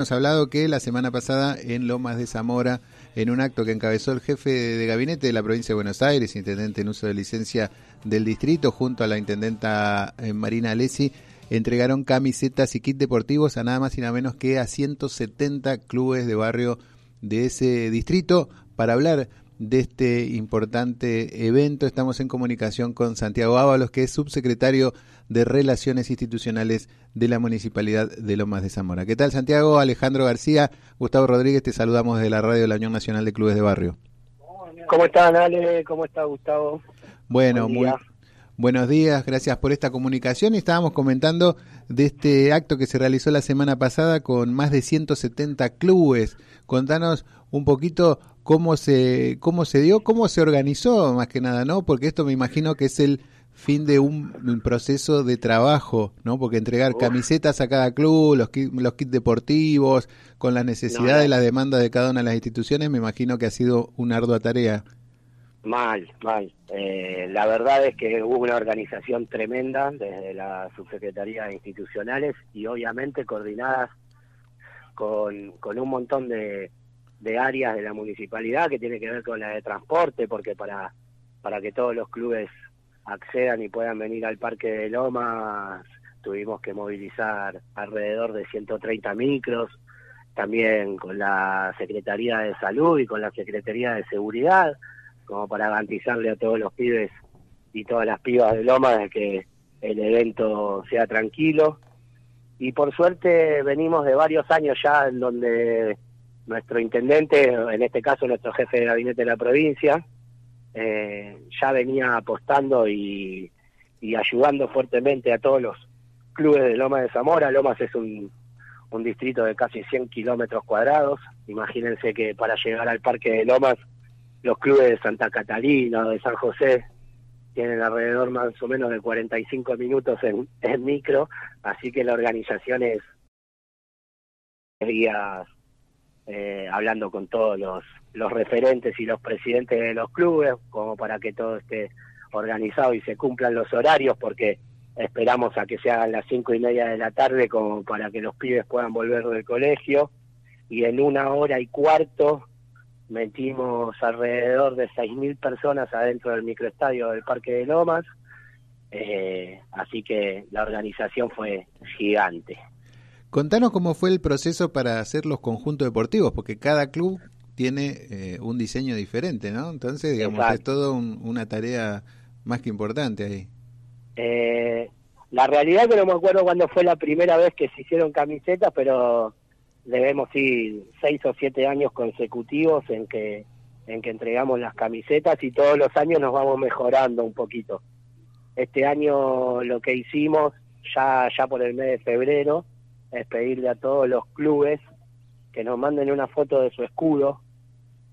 Ha hablado que la semana pasada en Lomas de Zamora, en un acto que encabezó el jefe de gabinete de la provincia de Buenos Aires, intendente en uso de licencia del distrito, junto a la intendenta eh, Marina Alessi, entregaron camisetas y kits deportivos a nada más y nada menos que a 170 clubes de barrio de ese distrito. Para hablar de este importante evento. Estamos en comunicación con Santiago Ábalos, que es subsecretario de Relaciones Institucionales de la Municipalidad de Lomas de Zamora. ¿Qué tal, Santiago? Alejandro García, Gustavo Rodríguez, te saludamos desde la radio de la Unión Nacional de Clubes de Barrio. ¿Cómo están, Ale? ¿Cómo está, Gustavo? Bueno, muy, buenos días, gracias por esta comunicación. Estábamos comentando de este acto que se realizó la semana pasada con más de 170 clubes. Contanos un poquito cómo se, cómo se dio, cómo se organizó más que nada, ¿no? Porque esto me imagino que es el fin de un, proceso de trabajo, ¿no? Porque entregar camisetas a cada club, los, los kits deportivos, con las necesidades y la demanda de cada una de las instituciones, me imagino que ha sido una ardua tarea. Mal, mal. Eh, la verdad es que hubo una organización tremenda desde la subsecretaría de institucionales y obviamente coordinadas con, con un montón de, de áreas de la municipalidad que tiene que ver con la de transporte, porque para, para que todos los clubes accedan y puedan venir al Parque de Lomas tuvimos que movilizar alrededor de 130 micros, también con la Secretaría de Salud y con la Secretaría de Seguridad, como para garantizarle a todos los pibes y todas las pibas de Lomas de que el evento sea tranquilo. Y por suerte venimos de varios años ya en donde nuestro intendente, en este caso nuestro jefe de gabinete de la provincia, eh, ya venía apostando y, ayudando fuertemente a todos los clubes de Lomas de Zamora. Lomas es un, un distrito de casi 100 kilómetros cuadrados. Imagínense que para llegar al Parque de Lomas, los clubes de Santa Catalina o de San José tienen alrededor más o menos de 45 minutos en, en micro, así que la organización es eh, hablando con todos los, referentes y los presidentes de los clubes, como para que todo esté organizado y se cumplan los horarios, porque esperamos a que se hagan las cinco y media de la tarde como para que los pibes puedan volver del colegio. Y en una hora y cuarto metimos alrededor de seis mil personas adentro del microestadio del Parque de Lomas. Eh, así que la organización fue gigante Contanos cómo fue el proceso para hacer los conjuntos deportivos, porque cada club tiene eh, un diseño diferente, ¿no? Entonces, digamos, es todo una tarea más que importante ahí. Eh, la realidad que no me acuerdo cuándo fue la primera vez que se hicieron camisetas, pero debemos ir seis o siete años consecutivos en que en que entregamos las camisetas y todos los años nos vamos mejorando un poquito. Este año lo que hicimos ya ya por el mes de febrero es pedirle a todos los clubes que nos manden una foto de su escudo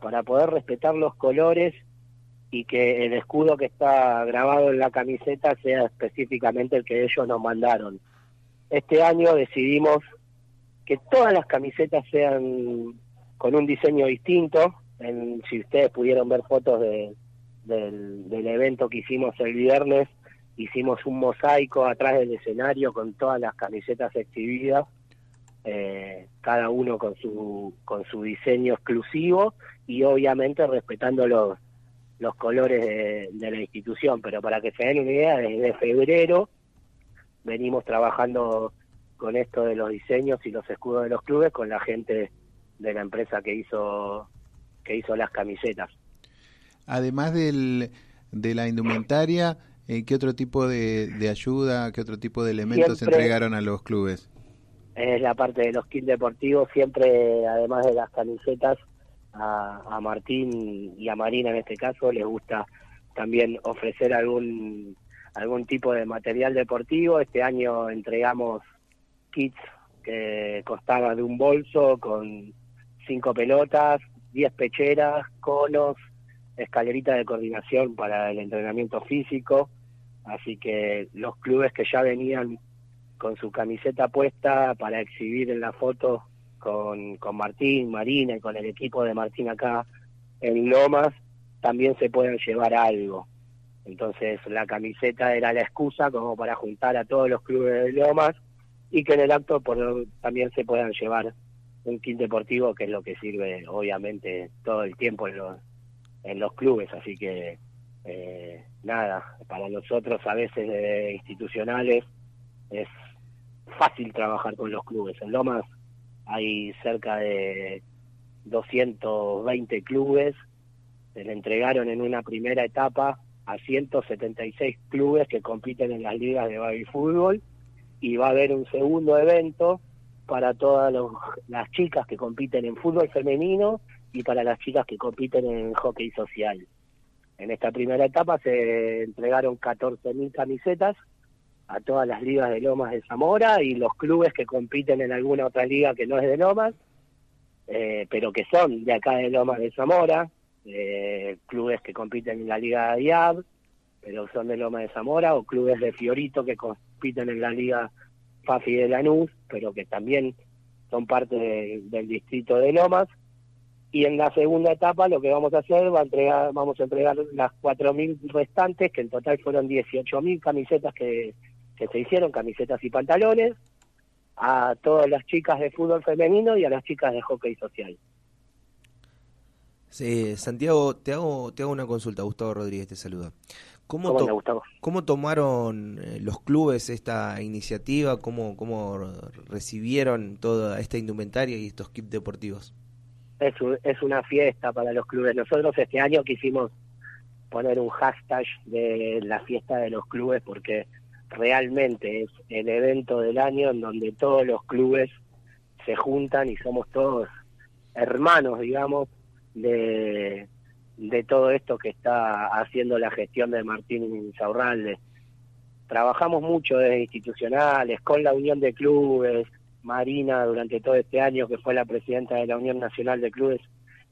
para poder respetar los colores y que el escudo que está grabado en la camiseta sea específicamente el que ellos nos mandaron. Este año decidimos que todas las camisetas sean con un diseño distinto. En, si ustedes pudieron ver fotos de, del, del evento que hicimos el viernes, hicimos un mosaico atrás del escenario con todas las camisetas exhibidas, eh, cada uno con su, con su diseño exclusivo y obviamente respetando los, los colores de, de la institución. Pero para que se den una idea, desde febrero venimos trabajando con esto de los diseños y los escudos de los clubes con la gente de la empresa que hizo que hizo las camisetas. Además del, de la indumentaria, eh, ¿Qué otro tipo de, ayuda, qué otro tipo de elementos entregaron a los clubes? Es la parte de los kits deportivos, siempre, además de las camisetas, a, Martín y a Marina en este caso les gusta también ofrecer algún algún tipo de material deportivo. Este año entregamos kits que costaban de un bolso con cinco pelotas, diez pecheras, conos, escalerita de coordinación para el entrenamiento físico, así que los clubes que ya venían con su camiseta puesta para exhibir en la foto con, con Martín, Marina y con el equipo de Martín acá en Lomas, también se pueden llevar algo. Entonces la camiseta era la excusa como para juntar a todos los clubes de Lomas y que en el acto por, también se puedan llevar un kit deportivo que es lo que sirve obviamente todo el tiempo en los, en los clubes, así que eh, nada, para nosotros a veces institucionales es fácil trabajar con los clubes. En Lomas hay cerca de 220 clubes, se le entregaron en una primera etapa a 176 clubes que compiten en las ligas de baby fútbol y va a haber un segundo evento para todas las chicas que compiten en fútbol femenino y para las chicas que compiten en hockey social. En esta primera etapa se entregaron 14.000 camisetas a todas las ligas de Lomas de Zamora y los clubes que compiten en alguna otra liga que no es de Lomas, eh, pero que son de acá de Lomas de Zamora, eh, clubes que compiten en la liga de pero son de Lomas de Zamora, o clubes de Fiorito que compiten en la liga Fafi de Lanús, pero que también son parte del distrito de Lomas. Y en la segunda etapa lo que vamos a hacer, va a entregar, vamos a entregar las 4.000 restantes, que en total fueron 18.000 camisetas que que se hicieron, camisetas y pantalones, a todas las chicas de fútbol femenino y a las chicas de hockey social. Sí, Santiago, te hago, te hago una consulta, Gustavo Rodríguez te saluda. ¿Cómo, ¿Cómo, tomaron eh, los clubes esta iniciativa? ¿Cómo, ¿Cómo recibieron toda esta indumentaria y estos kits deportivos? Es, es una fiesta para los clubes. Nosotros este año quisimos poner un hashtag de la fiesta de los clubes porque realmente es el evento del año en donde todos los clubes se juntan y somos todos hermanos, digamos, de, de todo esto que está haciendo la gestión de Martín Saurralde. Trabajamos mucho desde institucionales, con la Unión de Clubes, Marina durante todo este año, que fue la presidenta de la Unión Nacional de Clubes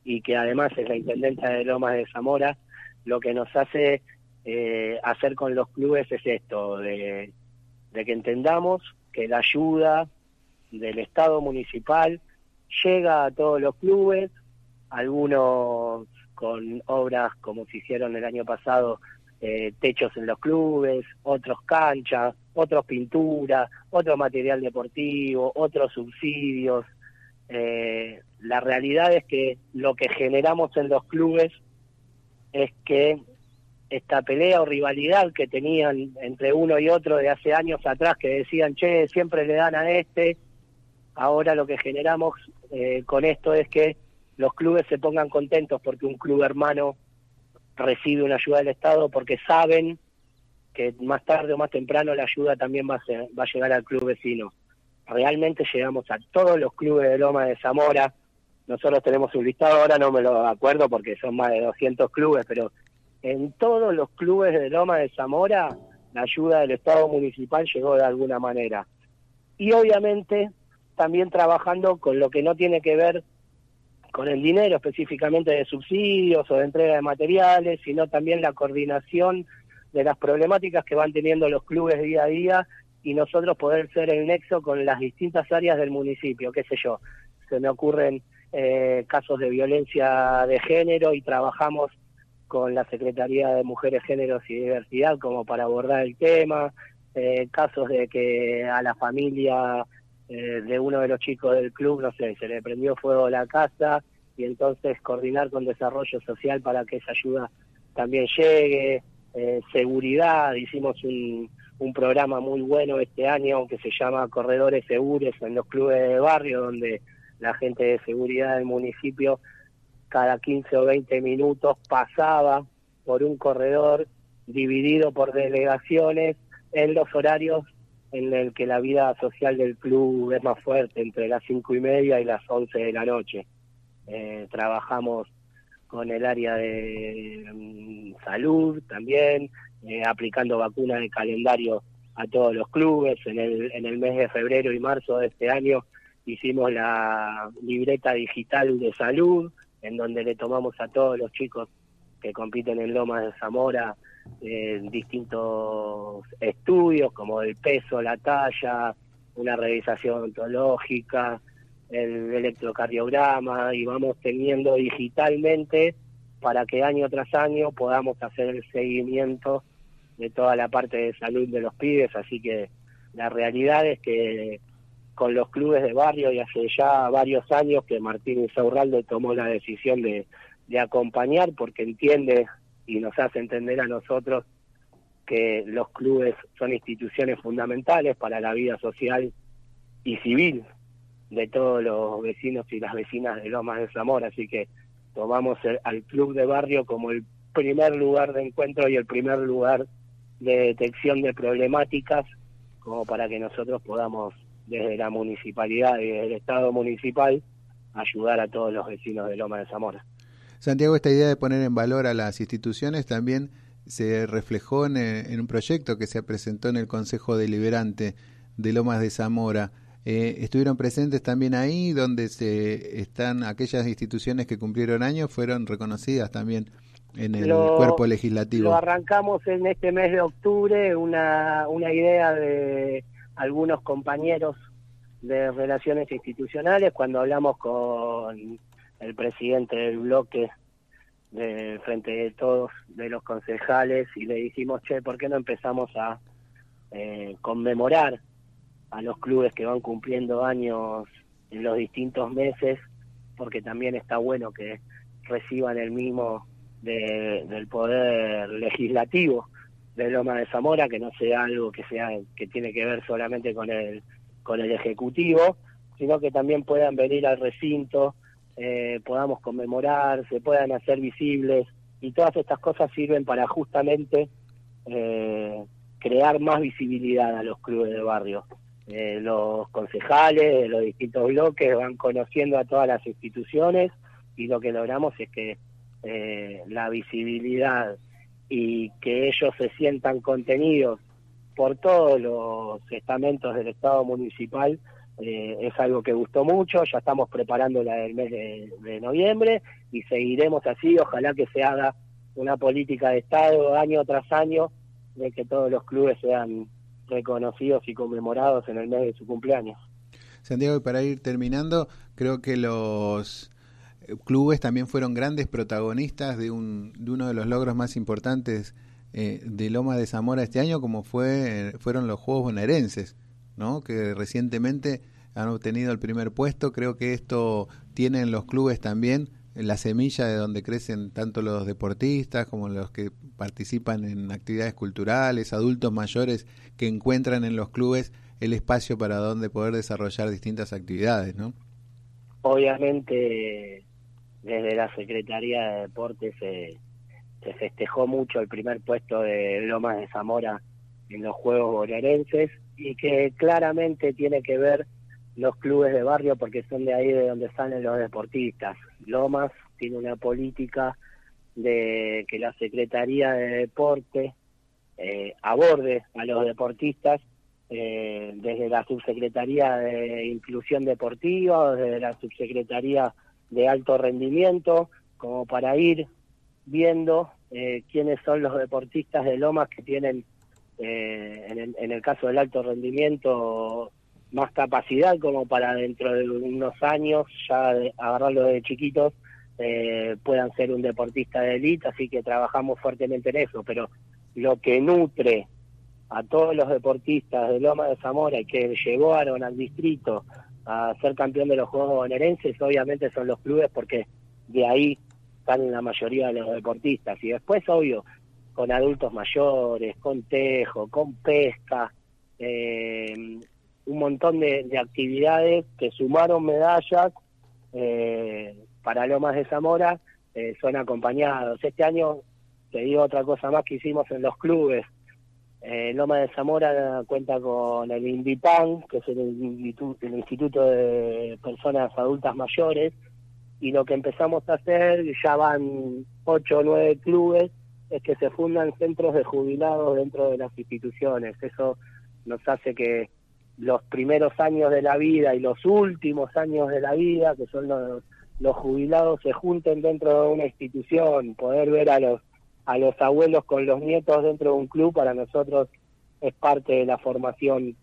y que además es la intendenta de Lomas de Zamora, lo que nos hace eh, hacer con los clubes es esto, de, que entendamos que la ayuda del Estado municipal llega a todos los clubes, algunos con obras como se hicieron el año pasado, eh, techos en los clubes, otros canchas, otros pinturas, otro material deportivo, otros subsidios. Eh, la realidad es que lo que generamos en los clubes es que esta pelea o rivalidad que tenían entre uno y otro de hace años atrás, que decían, che, siempre le dan a este, ahora lo que generamos eh, con esto es que los clubes se pongan contentos porque un club hermano recibe una ayuda del Estado, porque saben que más tarde o más temprano la ayuda también va a, va a llegar al club vecino. Realmente llegamos a todos los clubes de Loma de Zamora, nosotros tenemos un listado, ahora no me lo acuerdo porque son más de 200 clubes, pero en todos los clubes de Loma de Zamora la ayuda del Estado municipal llegó de alguna manera. Y obviamente también trabajando con lo que no tiene que ver con el dinero específicamente de subsidios o de entrega de materiales, sino también la coordinación de las problemáticas que van teniendo los clubes día a día y nosotros poder ser el nexo con las distintas áreas del municipio, qué sé yo. Se me ocurren eh, casos de violencia de género y trabajamos con la Secretaría de Mujeres, Géneros y Diversidad como para abordar el tema, eh, casos de que a la familia eh, de uno de los chicos del club, no sé, se le prendió fuego la casa y entonces coordinar con desarrollo social para que esa ayuda también llegue, eh, seguridad, hicimos un, un programa muy bueno este año que se llama Corredores Seguros en los clubes de barrio, donde la gente de seguridad del municipio cada 15 o 20 minutos pasaba por un corredor dividido por delegaciones en los horarios en el que la vida social del club es más fuerte, entre las cinco y media y las 11 de la noche. Eh, trabajamos con el área de mm, salud también, eh, aplicando vacunas de calendario a todos los clubes. En el, en el mes de febrero y marzo de este año hicimos la libreta digital de salud, en donde le tomamos a todos los chicos que compiten en Lomas de Zamora eh, distintos estudios como el peso, la talla, una revisación ontológica, el electrocardiograma y vamos teniendo digitalmente para que año tras año podamos hacer el seguimiento de toda la parte de salud de los pibes, así que la realidad es que con los clubes de barrio y hace ya varios años que Martín Insaurralde tomó la decisión de, de acompañar porque entiende y nos hace entender a nosotros que los clubes son instituciones fundamentales para la vida social y civil de todos los vecinos y las vecinas de Lomas de Zamora, así que tomamos al club de barrio como el primer lugar de encuentro y el primer lugar de detección de problemáticas como para que nosotros podamos desde la municipalidad y desde el Estado municipal ayudar a todos los vecinos de Loma de Zamora. Santiago, esta idea de poner en valor a las instituciones también se reflejó en, un proyecto que se presentó en el Consejo Deliberante de Lomas de Zamora. Eh, estuvieron presentes también ahí, donde se están aquellas instituciones que cumplieron años, fueron reconocidas también en el cuerpo legislativo. Lo arrancamos en este mes de octubre, una, una idea de algunos compañeros de relaciones institucionales, cuando hablamos con el presidente del bloque de frente de todos de los concejales y le dijimos, che, ¿por qué no empezamos a eh, conmemorar a los clubes que van cumpliendo años en los distintos meses? Porque también está bueno que reciban el mismo del poder legislativo de Loma de Zamora, que no sea algo que sea que tiene que ver solamente con el con el ejecutivo, sino que también puedan venir al recinto eh, podamos conmemorar, se puedan hacer visibles y todas estas cosas sirven para justamente eh, crear más visibilidad a los clubes de barrio. Eh, los concejales de los distintos bloques van conociendo a todas las instituciones y lo que logramos es que la visibilidad y que ellos se sientan contenidos por todos los estamentos del Estado municipal eh, es algo que gustó mucho, ya estamos preparando la del mes de, noviembre y seguiremos así, ojalá que se haga una política de Estado año tras año de que todos los clubes sean reconocidos y conmemorados en el mes de su cumpleaños. Santiago, y para ir terminando, creo que los eh, clubes también fueron grandes protagonistas de, un, de uno de los logros más importantes eh, de Loma de Zamora este año, como fue fueron los Juegos Bonaerenses. ¿no? que recientemente han obtenido el primer puesto. Creo que esto tiene en los clubes también la semilla de donde crecen tanto los deportistas como los que participan en actividades culturales, adultos mayores que encuentran en los clubes el espacio para donde poder desarrollar distintas actividades, ¿no? Obviamente desde la Secretaría de Deportes se, se festejó mucho el primer puesto de Lomas de Zamora en los Juegos Bonaerenses y que claramente tiene que ver los clubes de barrio porque son de ahí de donde salen los deportistas. Lomas tiene una política de que la Secretaría de Deporte eh, aborde a los deportistas eh, desde la Subsecretaría de Inclusión Deportiva, desde la Subsecretaría de Alto Rendimiento, como para ir viendo eh, quiénes son los deportistas de Lomas que tienen eh, en, el, en el caso del alto rendimiento, más capacidad como para dentro de unos años, ya agarrarlo de chiquitos, eh, puedan ser un deportista de élite, así que trabajamos fuertemente en eso, pero lo que nutre a todos los deportistas de Loma de Zamora y que llevaron al distrito a ser campeón de los Juegos Bonaerenses, obviamente son los clubes porque de ahí están la mayoría de los deportistas. Y después, obvio, con adultos mayores, con tejo, con pesca, eh, un montón de, actividades que sumaron medallas eh, para Lomas de Zamora, eh, son acompañados. Este año, te digo otra cosa más que hicimos en los clubes. Eh, Loma de Zamora cuenta con el INDIPAN, que es el, el Instituto de Personas Adultas Mayores, y lo que empezamos a hacer, ya van ocho o nueve clubes, es que se fundan centros de jubilados dentro de las instituciones. Eso nos hace que los primeros años de la vida y los últimos años de la vida, que son los, jubilados, se junten dentro de una institución, poder ver a los a los abuelos con los nietos dentro de un club para nosotros es parte de la formación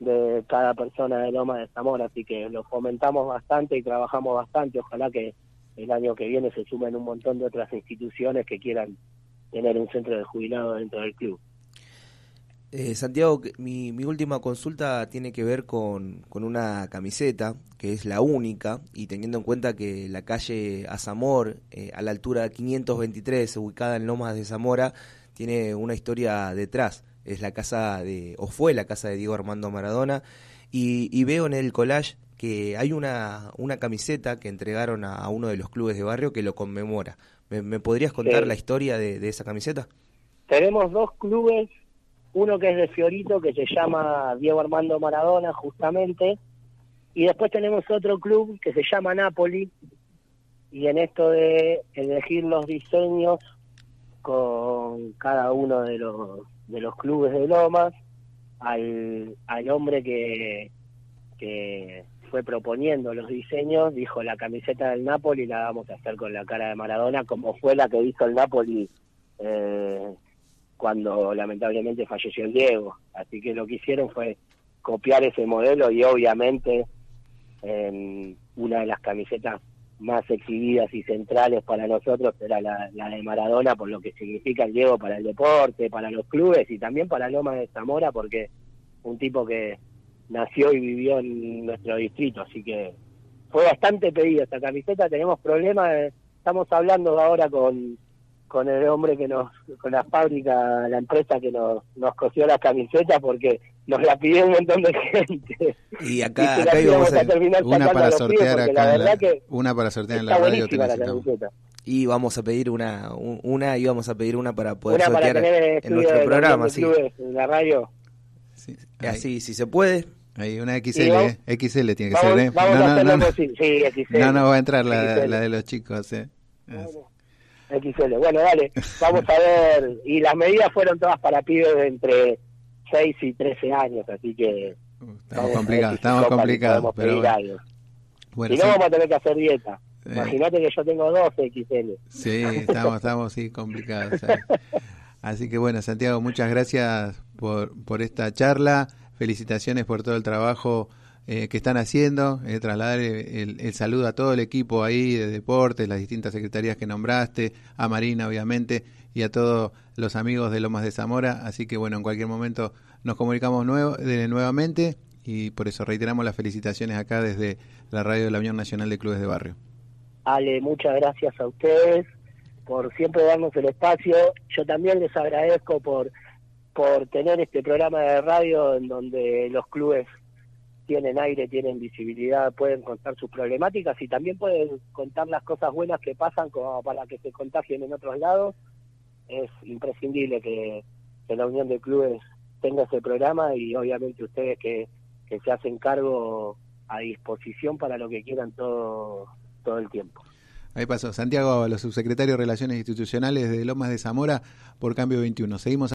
de cada persona de Loma de Zamora, así que lo fomentamos bastante y trabajamos bastante. Ojalá que el año que viene se sumen un montón de otras instituciones que quieran tener un centro de jubilado dentro del club. Eh, Santiago, mi, mi, última consulta tiene que ver con, con, una camiseta, que es la única, y teniendo en cuenta que la calle Azamor, eh, a la altura 523, ubicada en Lomas de Zamora, tiene una historia detrás. Es la casa de, o fue la casa de Diego Armando Maradona, y, y veo en el collage que hay una, una camiseta que entregaron a, a, uno de los clubes de barrio que lo conmemora. ¿Me, me podrías contar Sí. la historia de, de esa camiseta? Tenemos dos clubes, uno que es de Fiorito, que se llama Diego Armando Maradona, justamente, y después tenemos otro club que se llama Napoli, y en esto de elegir los diseños con cada uno de los, de los clubes de Lomas, al, al hombre que, que fue proponiendo los diseños, dijo la camiseta del Napoli la vamos a hacer con la cara de Maradona, como fue la que hizo el Napoli eh, cuando lamentablemente falleció el Diego. Así que lo que hicieron fue copiar ese modelo y obviamente eh, una de las camisetas más exhibidas y centrales para nosotros era la, la, de Maradona por lo que significa el Diego para el deporte, para los clubes y también para Lomas de Zamora porque un tipo que nació y vivió en nuestro distrito, así que fue bastante pedido esta camiseta, tenemos problemas, estamos hablando ahora con con el hombre que nos, con la fábrica, la empresa que nos, nos cosió las camisetas porque nos la pidió un montón de gente. Y acá, y acá íbamos a, terminar una para sortear acá, la verdad que una para sortear en la radio. Te la camiseta. Y vamos a pedir una, una y vamos a pedir una para poder una sortear para tener en nuestro programa, sí. En la radio. Sí, Así, si se puede. Ahí una XL, vamos, ¿eh? XL tiene que vamos, ser, ¿eh? Vamos no, a hacer no, no, sí, XL. no, no va a entrar la, la de los chicos, ¿eh? Bueno. XL. Bueno, dale, vamos a ver. Y las medidas fueron todas para pibes de entre 6 y 13 años, así que. Uh, estamos complicados, estamos complicados. Pero bueno. bueno, si no, vamos a tener que hacer dieta. Eh. Imagínate que yo tengo 12 XL. Sí, estamos, estamos sí, complicados. Así que bueno, Santiago, muchas gracias por, por esta charla. Felicitaciones por todo el trabajo eh, que están haciendo, eh, trasladar el, saludo a todo el equipo ahí de deportes, las distintas secretarías que nombraste, a Marina obviamente y a todos los amigos de Lomas de Zamora, así que bueno, en cualquier momento nos comunicamos nuevo, de, nuevamente y por eso reiteramos las felicitaciones acá desde la radio de la Unión Nacional de Clubes de Barrio. Ale, muchas gracias a ustedes por siempre darnos el espacio, yo también les agradezco por, por tener este programa de radio en donde los clubes tienen aire, tienen visibilidad, pueden contar sus problemáticas y también pueden contar las cosas buenas que pasan como para que se contagien en otros lados. Es imprescindible que, la Unión de Clubes tenga ese programa y obviamente ustedes que, que se hacen cargo a disposición para lo que quieran todo, todo el tiempo. Ahí pasó Santiago, los subsecretarios de Relaciones Institucionales de Lomas de Zamora por cambio 21. Seguimos